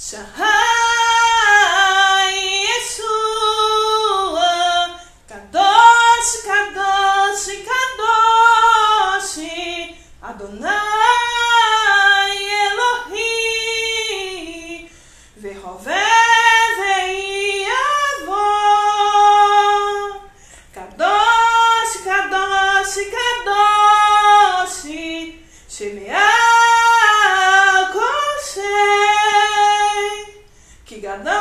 Shahada. together